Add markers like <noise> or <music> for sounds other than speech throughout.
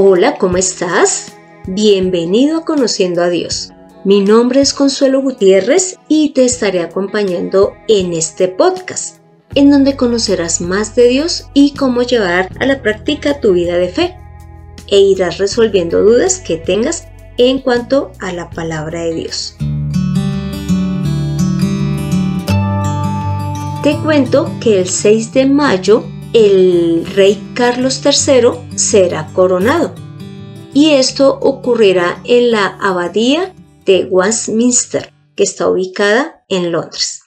Hola, ¿cómo estás? Bienvenido a Conociendo a Dios. Mi nombre es Consuelo Gutiérrez y te estaré acompañando en este podcast, en donde conocerás más de Dios y cómo llevar a la práctica tu vida de fe, e irás resolviendo dudas que tengas en cuanto a la palabra de Dios. Te cuento que el 6 de mayo el rey Carlos III será coronado. Y esto ocurrirá en la abadía de Westminster, que está ubicada en Londres.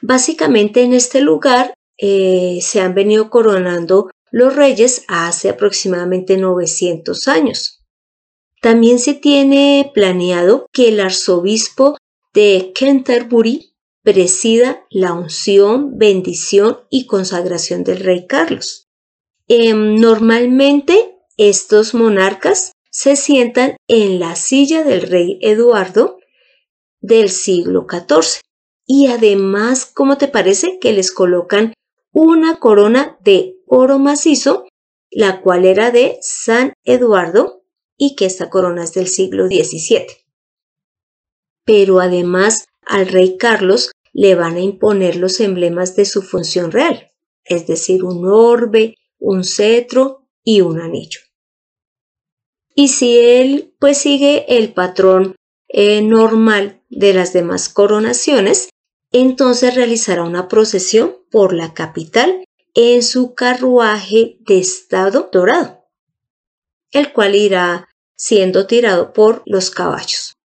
Básicamente en este lugar eh, se han venido coronando los reyes hace aproximadamente 900 años. También se tiene planeado que el arzobispo de Canterbury presida la unción, bendición y consagración del rey Carlos. Em, normalmente estos monarcas se sientan en la silla del rey Eduardo del siglo XIV y además, ¿cómo te parece que les colocan una corona de oro macizo, la cual era de San Eduardo y que esta corona es del siglo XVII? Pero además al rey Carlos le van a imponer los emblemas de su función real, es decir, un orbe, un cetro y un anillo. Y si él pues sigue el patrón eh, normal de las demás coronaciones, entonces realizará una procesión por la capital en su carruaje de estado dorado, el cual irá siendo tirado por los caballos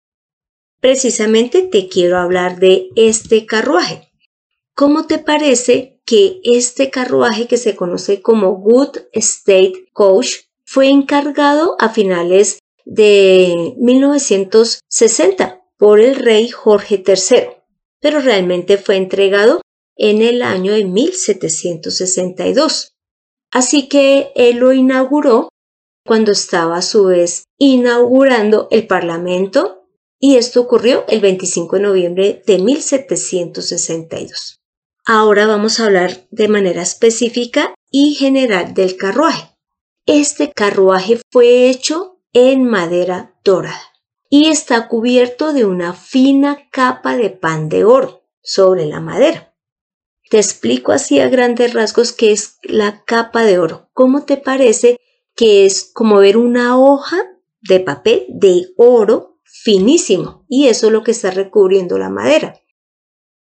precisamente te quiero hablar de este carruaje. ¿Cómo te parece que este carruaje que se conoce como Good State Coach fue encargado a finales de 1960 por el rey Jorge III, pero realmente fue entregado en el año de 1762. Así que él lo inauguró cuando estaba a su vez inaugurando el Parlamento y esto ocurrió el 25 de noviembre de 1762. Ahora vamos a hablar de manera específica y general del carruaje. Este carruaje fue hecho en madera dorada y está cubierto de una fina capa de pan de oro sobre la madera. Te explico así a grandes rasgos qué es la capa de oro. ¿Cómo te parece que es como ver una hoja de papel de oro finísimo y eso es lo que está recubriendo la madera.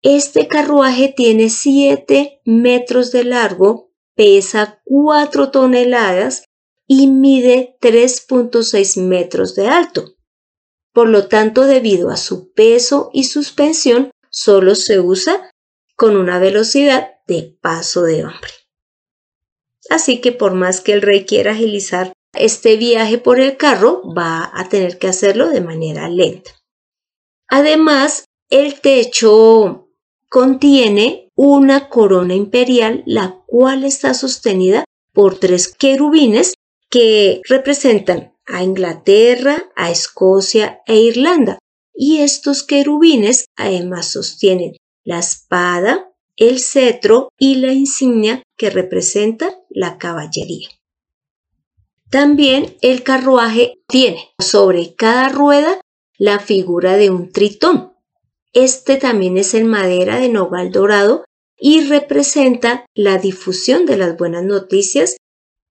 Este carruaje tiene 7 metros de largo, pesa 4 toneladas y mide 3.6 metros de alto. Por lo tanto, debido a su peso y suspensión, solo se usa con una velocidad de paso de hombre. Así que por más que el rey quiera agilizar este viaje por el carro va a tener que hacerlo de manera lenta. Además, el techo contiene una corona imperial, la cual está sostenida por tres querubines que representan a Inglaterra, a Escocia e Irlanda. Y estos querubines además sostienen la espada, el cetro y la insignia que representa la caballería. También el carruaje tiene sobre cada rueda la figura de un tritón. Este también es en madera de nogal dorado y representa la difusión de las buenas noticias,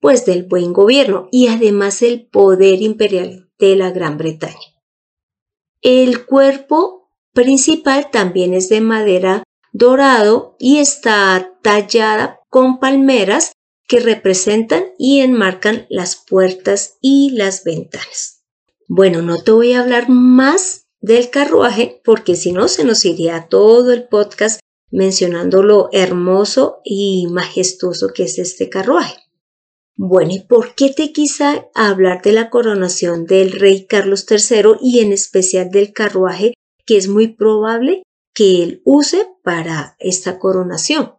pues del buen gobierno y además el poder imperial de la Gran Bretaña. El cuerpo principal también es de madera dorado y está tallada con palmeras que representan y enmarcan las puertas y las ventanas. Bueno, no te voy a hablar más del carruaje porque si no se nos iría todo el podcast mencionando lo hermoso y majestuoso que es este carruaje. Bueno, ¿y por qué te quise hablar de la coronación del rey Carlos III y en especial del carruaje que es muy probable que él use para esta coronación?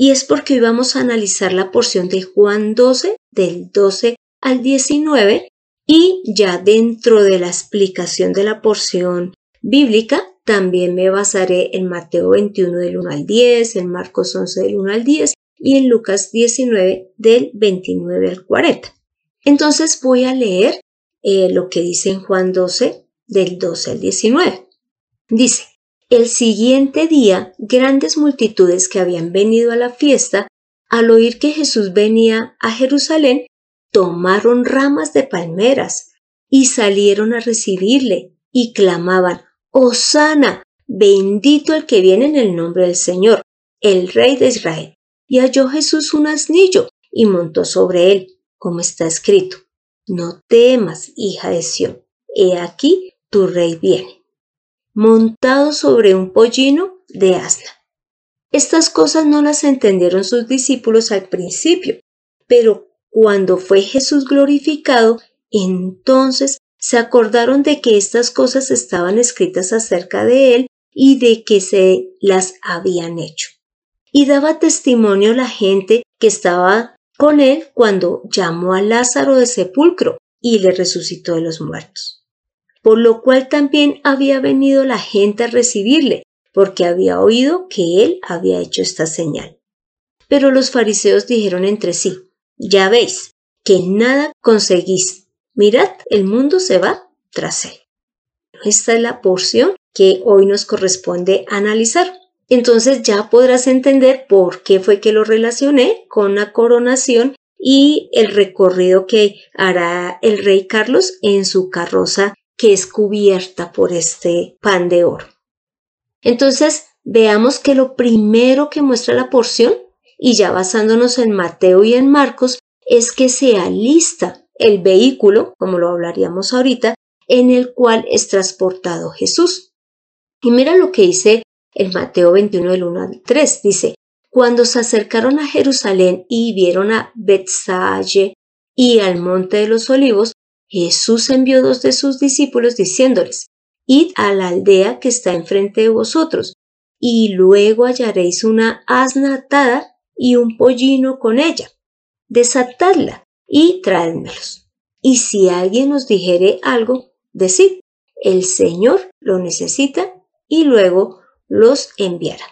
Y es porque hoy vamos a analizar la porción de Juan 12, del 12 al 19, y ya dentro de la explicación de la porción bíblica, también me basaré en Mateo 21 del 1 al 10, en Marcos 11 del 1 al 10 y en Lucas 19 del 29 al 40. Entonces voy a leer eh, lo que dice en Juan 12, del 12 al 19. Dice, el siguiente día, grandes multitudes que habían venido a la fiesta, al oír que Jesús venía a Jerusalén, tomaron ramas de palmeras y salieron a recibirle y clamaban, Hosana, bendito el que viene en el nombre del Señor, el Rey de Israel. Y halló Jesús un asnillo y montó sobre él, como está escrito. No temas, hija de Sión, he aquí tu rey viene, montado sobre un pollino de asna. Estas cosas no las entendieron sus discípulos al principio, pero cuando fue Jesús glorificado, entonces se acordaron de que estas cosas estaban escritas acerca de él y de que se las habían hecho. Y daba testimonio la gente que estaba con él cuando llamó a Lázaro de sepulcro y le resucitó de los muertos. Por lo cual también había venido la gente a recibirle, porque había oído que él había hecho esta señal. Pero los fariseos dijeron entre sí, ya veis, que nada conseguís. Mirad, el mundo se va tras él. Esta es la porción que hoy nos corresponde analizar. Entonces ya podrás entender por qué fue que lo relacioné con la coronación y el recorrido que hará el rey Carlos en su carroza que es cubierta por este pan de oro. Entonces, veamos que lo primero que muestra la porción, y ya basándonos en Mateo y en Marcos, es que se alista el vehículo, como lo hablaríamos ahorita, en el cual es transportado Jesús. Y mira lo que dice el Mateo 21 del 1 al 3. Dice, cuando se acercaron a Jerusalén y vieron a Bethsaye y al monte de los olivos, Jesús envió dos de sus discípulos diciéndoles, Id a la aldea que está enfrente de vosotros, y luego hallaréis una asna atada y un pollino con ella. Desatadla y traédmelos. Y si alguien os dijere algo, decid, el Señor lo necesita y luego los enviará.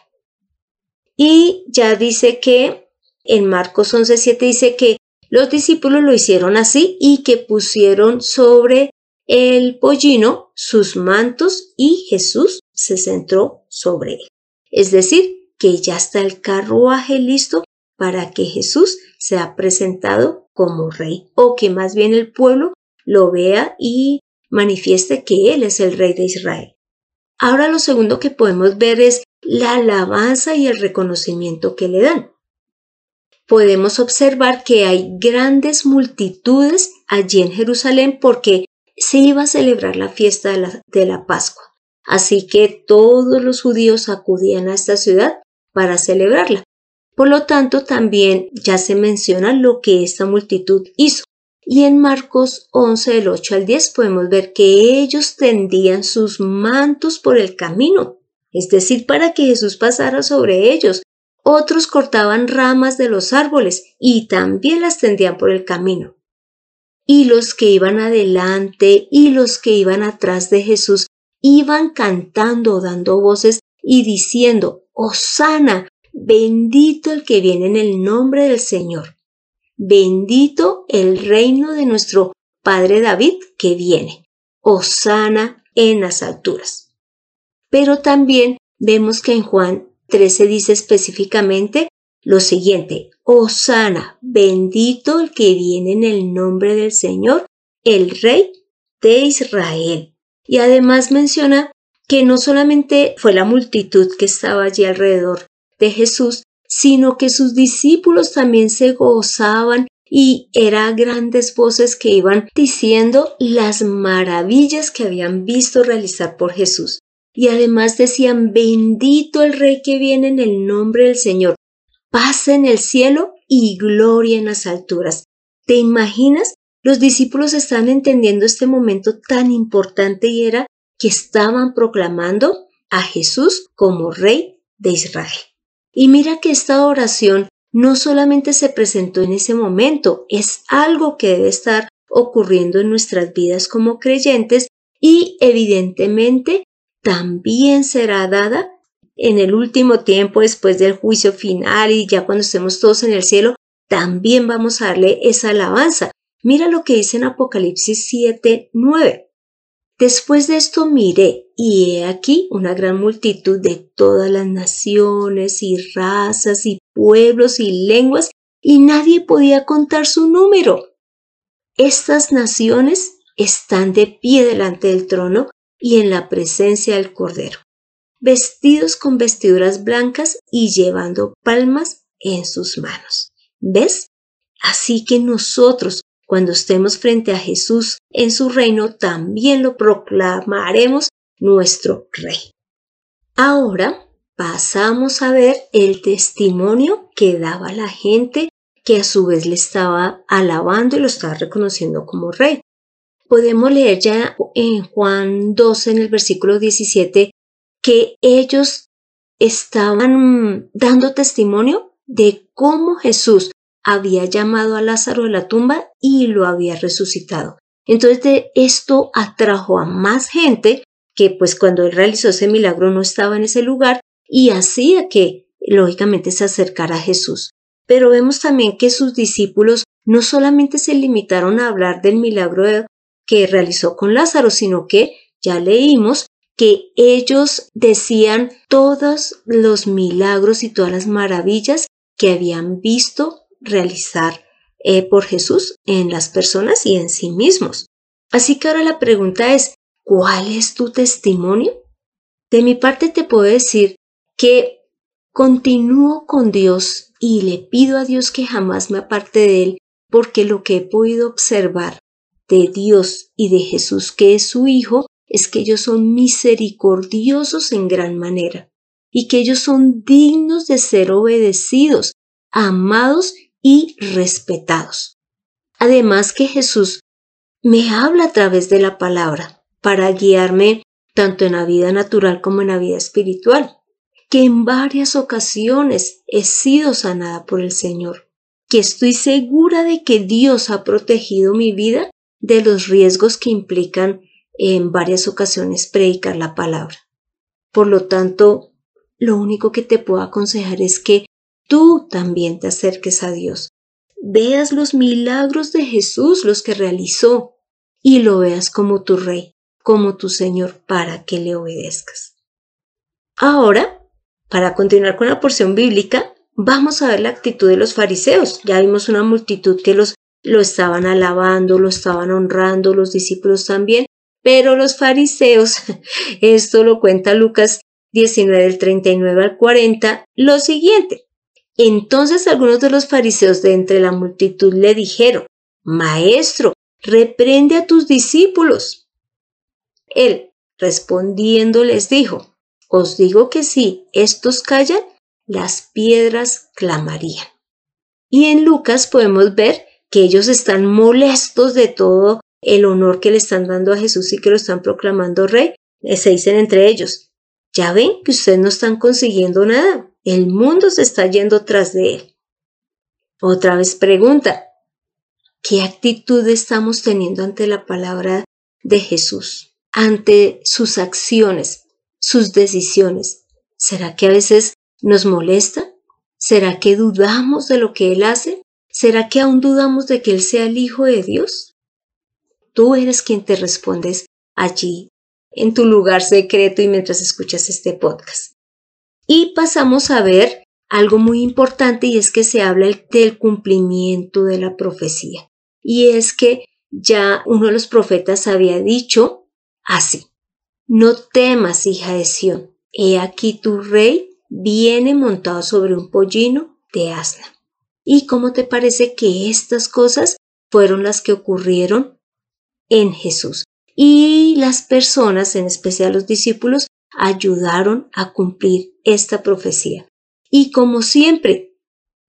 Y ya dice que en Marcos 11.7 dice que los discípulos lo hicieron así y que pusieron sobre el pollino sus mantos y Jesús se centró sobre él. Es decir, que ya está el carruaje listo para que Jesús sea presentado como rey o que más bien el pueblo lo vea y manifieste que Él es el rey de Israel. Ahora lo segundo que podemos ver es la alabanza y el reconocimiento que le dan. Podemos observar que hay grandes multitudes allí en Jerusalén porque se iba a celebrar la fiesta de la, de la Pascua. Así que todos los judíos acudían a esta ciudad para celebrarla. Por lo tanto, también ya se menciona lo que esta multitud hizo. Y en Marcos 11, del 8 al 10, podemos ver que ellos tendían sus mantos por el camino, es decir, para que Jesús pasara sobre ellos. Otros cortaban ramas de los árboles y también las tendían por el camino. Y los que iban adelante y los que iban atrás de Jesús iban cantando, dando voces y diciendo, Osana, bendito el que viene en el nombre del Señor. Bendito el reino de nuestro Padre David que viene. Osana en las alturas. Pero también vemos que en Juan 13 dice específicamente lo siguiente, Osana, bendito el que viene en el nombre del Señor, el Rey de Israel. Y además menciona que no solamente fue la multitud que estaba allí alrededor de Jesús, sino que sus discípulos también se gozaban y eran grandes voces que iban diciendo las maravillas que habían visto realizar por Jesús. Y además decían, bendito el Rey que viene en el nombre del Señor, paz en el cielo y gloria en las alturas. ¿Te imaginas? Los discípulos están entendiendo este momento tan importante y era que estaban proclamando a Jesús como Rey de Israel. Y mira que esta oración no solamente se presentó en ese momento, es algo que debe estar ocurriendo en nuestras vidas como creyentes y evidentemente también será dada en el último tiempo después del juicio final y ya cuando estemos todos en el cielo, también vamos a darle esa alabanza. Mira lo que dice en Apocalipsis 7, 9. Después de esto miré, y he aquí una gran multitud de todas las naciones y razas y pueblos y lenguas, y nadie podía contar su número. Estas naciones están de pie delante del trono y en la presencia del Cordero, vestidos con vestiduras blancas y llevando palmas en sus manos. ¿Ves? Así que nosotros, cuando estemos frente a Jesús en su reino, también lo proclamaremos nuestro Rey. Ahora pasamos a ver el testimonio que daba la gente que a su vez le estaba alabando y lo estaba reconociendo como rey. Podemos leer ya en Juan 12, en el versículo 17, que ellos estaban dando testimonio de cómo Jesús había llamado a Lázaro de la tumba y lo había resucitado. Entonces de esto atrajo a más gente que pues cuando él realizó ese milagro no estaba en ese lugar y hacía que lógicamente se acercara a Jesús. Pero vemos también que sus discípulos no solamente se limitaron a hablar del milagro que realizó con Lázaro, sino que ya leímos que ellos decían todos los milagros y todas las maravillas que habían visto realizar eh, por Jesús en las personas y en sí mismos. Así que ahora la pregunta es, ¿cuál es tu testimonio? De mi parte te puedo decir que continúo con Dios y le pido a Dios que jamás me aparte de Él, porque lo que he podido observar de Dios y de Jesús, que es su Hijo, es que ellos son misericordiosos en gran manera y que ellos son dignos de ser obedecidos, amados y respetados. Además que Jesús me habla a través de la palabra para guiarme tanto en la vida natural como en la vida espiritual, que en varias ocasiones he sido sanada por el Señor, que estoy segura de que Dios ha protegido mi vida de los riesgos que implican en varias ocasiones predicar la palabra. Por lo tanto, lo único que te puedo aconsejar es que tú también te acerques a Dios. Veas los milagros de Jesús, los que realizó, y lo veas como tu Rey, como tu Señor, para que le obedezcas. Ahora, para continuar con la porción bíblica, vamos a ver la actitud de los fariseos. Ya vimos una multitud que los lo estaban alabando, lo estaban honrando, los discípulos también, pero los fariseos, <laughs> esto lo cuenta Lucas 19 del 39 al 40, lo siguiente. Entonces algunos de los fariseos de entre la multitud le dijeron, Maestro, reprende a tus discípulos. Él, respondiendo, les dijo, Os digo que si estos callan, las piedras clamarían. Y en Lucas podemos ver que ellos están molestos de todo el honor que le están dando a Jesús y que lo están proclamando rey. Eh, se dicen entre ellos, ya ven que ustedes no están consiguiendo nada, el mundo se está yendo tras de él. Otra vez pregunta, ¿qué actitud estamos teniendo ante la palabra de Jesús, ante sus acciones, sus decisiones? ¿Será que a veces nos molesta? ¿Será que dudamos de lo que Él hace? ¿Será que aún dudamos de que Él sea el Hijo de Dios? Tú eres quien te respondes allí, en tu lugar secreto y mientras escuchas este podcast. Y pasamos a ver algo muy importante y es que se habla del cumplimiento de la profecía. Y es que ya uno de los profetas había dicho así, no temas, hija de Sión, he aquí tu rey viene montado sobre un pollino de asna. ¿Y cómo te parece que estas cosas fueron las que ocurrieron en Jesús? Y las personas, en especial los discípulos, ayudaron a cumplir esta profecía. Y como siempre,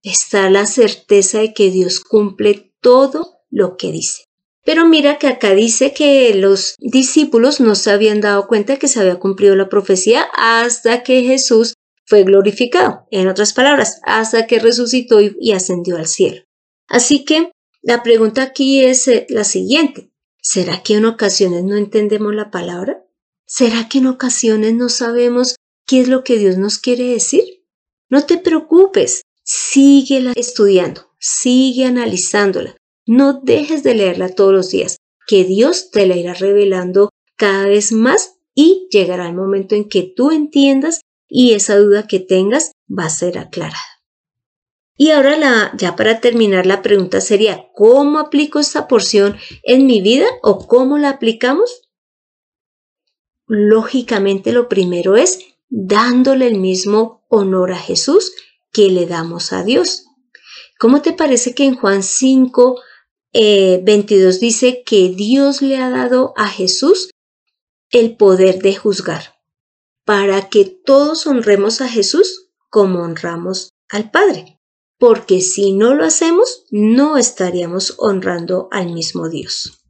está la certeza de que Dios cumple todo lo que dice. Pero mira que acá dice que los discípulos no se habían dado cuenta que se había cumplido la profecía hasta que Jesús fue glorificado, en otras palabras, hasta que resucitó y, ascendió al cielo. Así que la pregunta aquí es eh, la siguiente. ¿Será que en ocasiones no entendemos la palabra? ¿Será que en ocasiones no sabemos qué es lo que Dios nos quiere decir? No te preocupes, síguela estudiando, sigue analizándola, No dejes de leerla todos los días, que Dios te la irá revelando cada vez más y llegará el momento en que tú entiendas y esa duda que tengas va a ser aclarada. Y ahora la, ya para terminar la pregunta sería, ¿cómo aplico esta porción en mi vida o cómo la aplicamos? Lógicamente lo primero es dándole el mismo honor a Jesús que le damos a Dios. ¿Cómo te parece que en Juan 5, 22 eh, dice que Dios le ha dado a Jesús el poder de juzgar, para que todos honremos a Jesús como honramos al Padre? Porque si no lo hacemos, no estaríamos honrando al mismo Dios.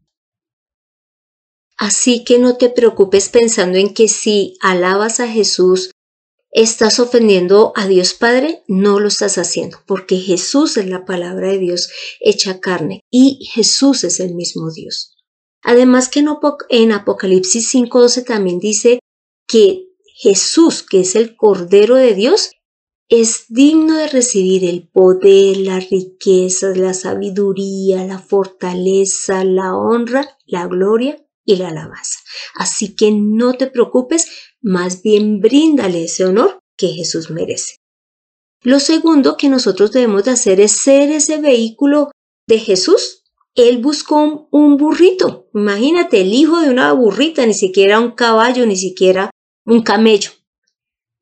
Así que no te preocupes pensando en que si alabas a Jesús, estás ofendiendo a Dios Padre, no lo estás haciendo, porque Jesús es la palabra de Dios hecha carne y Jesús es el mismo Dios. Además que en Apocalipsis 5.12 también dice que Jesús, que es el Cordero de Dios, es digno de recibir el poder, las riquezas, la sabiduría, la fortaleza, la honra, la gloria y la alabanza. Así que no te preocupes, más bien bríndale ese honor que Jesús merece. Lo segundo que nosotros debemos de hacer es ser ese vehículo de Jesús. Él buscó un burrito. Imagínate, el hijo de una burrita, ni siquiera un caballo, ni siquiera un camello.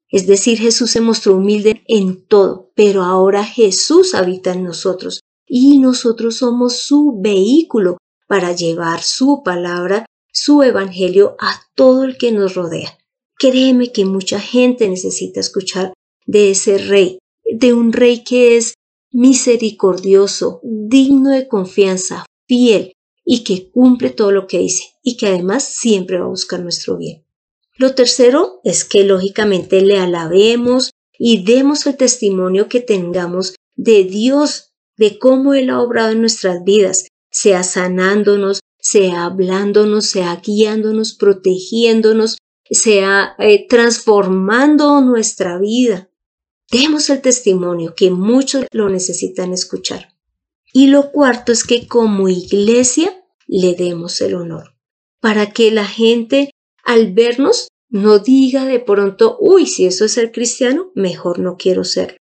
Es decir, Jesús se mostró humilde en todo, pero ahora Jesús habita en nosotros y nosotros somos su vehículo para llevar su palabra su evangelio a todo el que nos rodea. Créeme que mucha gente necesita escuchar de ese rey, de un rey que es misericordioso, digno de confianza, fiel y que cumple todo lo que dice y que además siempre va a buscar nuestro bien. Lo tercero es que lógicamente le alabemos y demos el testimonio que tengamos de Dios, de cómo Él ha obrado en nuestras vidas, sea sanándonos, sea hablándonos, sea guiándonos, protegiéndonos, sea eh, transformando nuestra vida. Demos el testimonio que muchos lo necesitan escuchar. Y lo cuarto es que como iglesia le demos el honor, para que la gente al vernos no diga de pronto, uy, si eso es ser cristiano, mejor no quiero ser,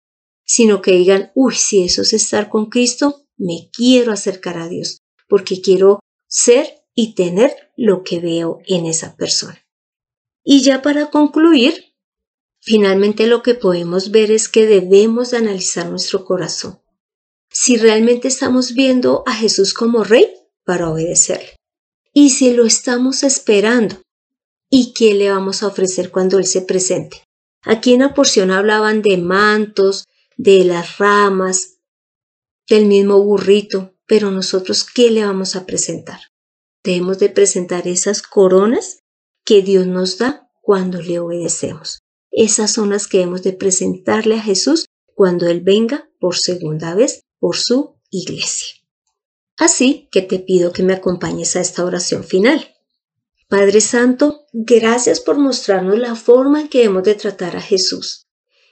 sino que digan, uy, si eso es estar con Cristo, me quiero acercar a Dios, porque quiero ser y tener lo que veo en esa persona. Y ya para concluir, finalmente lo que podemos ver es que debemos de analizar nuestro corazón. Si realmente estamos viendo a Jesús como rey para obedecerle. Y si lo estamos esperando. ¿Y qué le vamos a ofrecer cuando Él se presente? Aquí en la porción hablaban de mantos, de las ramas, del mismo burrito, pero nosotros, ¿qué le vamos a presentar? Debemos de presentar esas coronas que Dios nos da cuando le obedecemos. Esas son las que debemos de presentarle a Jesús cuando Él venga por segunda vez por su iglesia. Así que te pido que me acompañes a esta oración final. Padre Santo, gracias por mostrarnos la forma en que debemos de tratar a Jesús.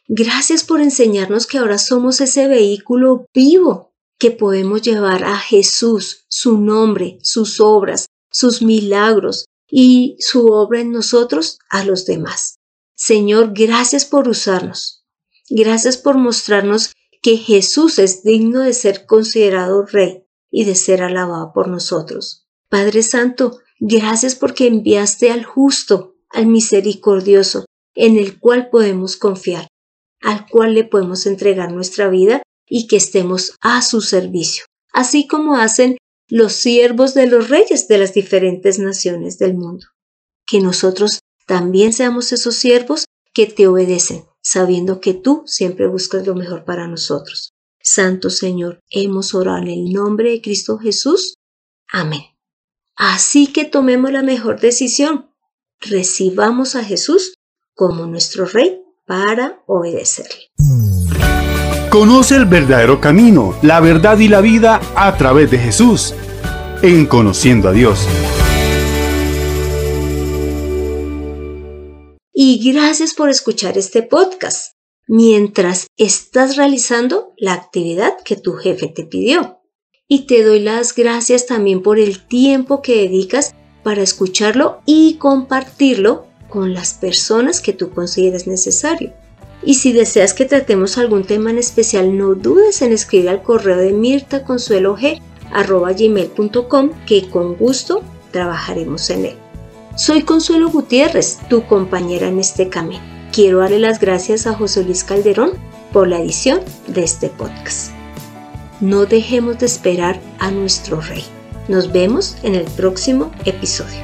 Gracias por enseñarnos que ahora somos ese vehículo vivo que podemos llevar a Jesús, su nombre, sus obras, sus milagros y su obra en nosotros a los demás. Señor, gracias por usarnos. Gracias por mostrarnos que Jesús es digno de ser considerado rey y de ser alabado por nosotros. Padre Santo, gracias porque enviaste al justo, al misericordioso, en el cual podemos confiar, al cual le podemos entregar nuestra vida y que estemos a su servicio, así como hacen los siervos de los reyes de las diferentes naciones del mundo. Que nosotros también seamos esos siervos que te obedecen, sabiendo que tú siempre buscas lo mejor para nosotros. Santo Señor, hemos orado en el nombre de Cristo Jesús. Amén. Así que tomemos la mejor decisión. Recibamos a Jesús como nuestro Rey para obedecerle. Conoce el verdadero camino, la verdad y la vida a través de Jesús, en Conociendo a Dios. Y gracias por escuchar este podcast mientras estás realizando la actividad que tu jefe te pidió. Y te doy las gracias también por el tiempo que dedicas para escucharlo y compartirlo con las personas que tú consideres necesario. Y si deseas que tratemos algún tema en especial, no dudes en escribir al correo de mirtaconsuelog.com que con gusto trabajaremos en él. Soy Consuelo Gutiérrez, tu compañera en este camino. Quiero darle las gracias a José Luis Calderón por la edición de este podcast. No dejemos de esperar a nuestro Rey. Nos vemos en el próximo episodio.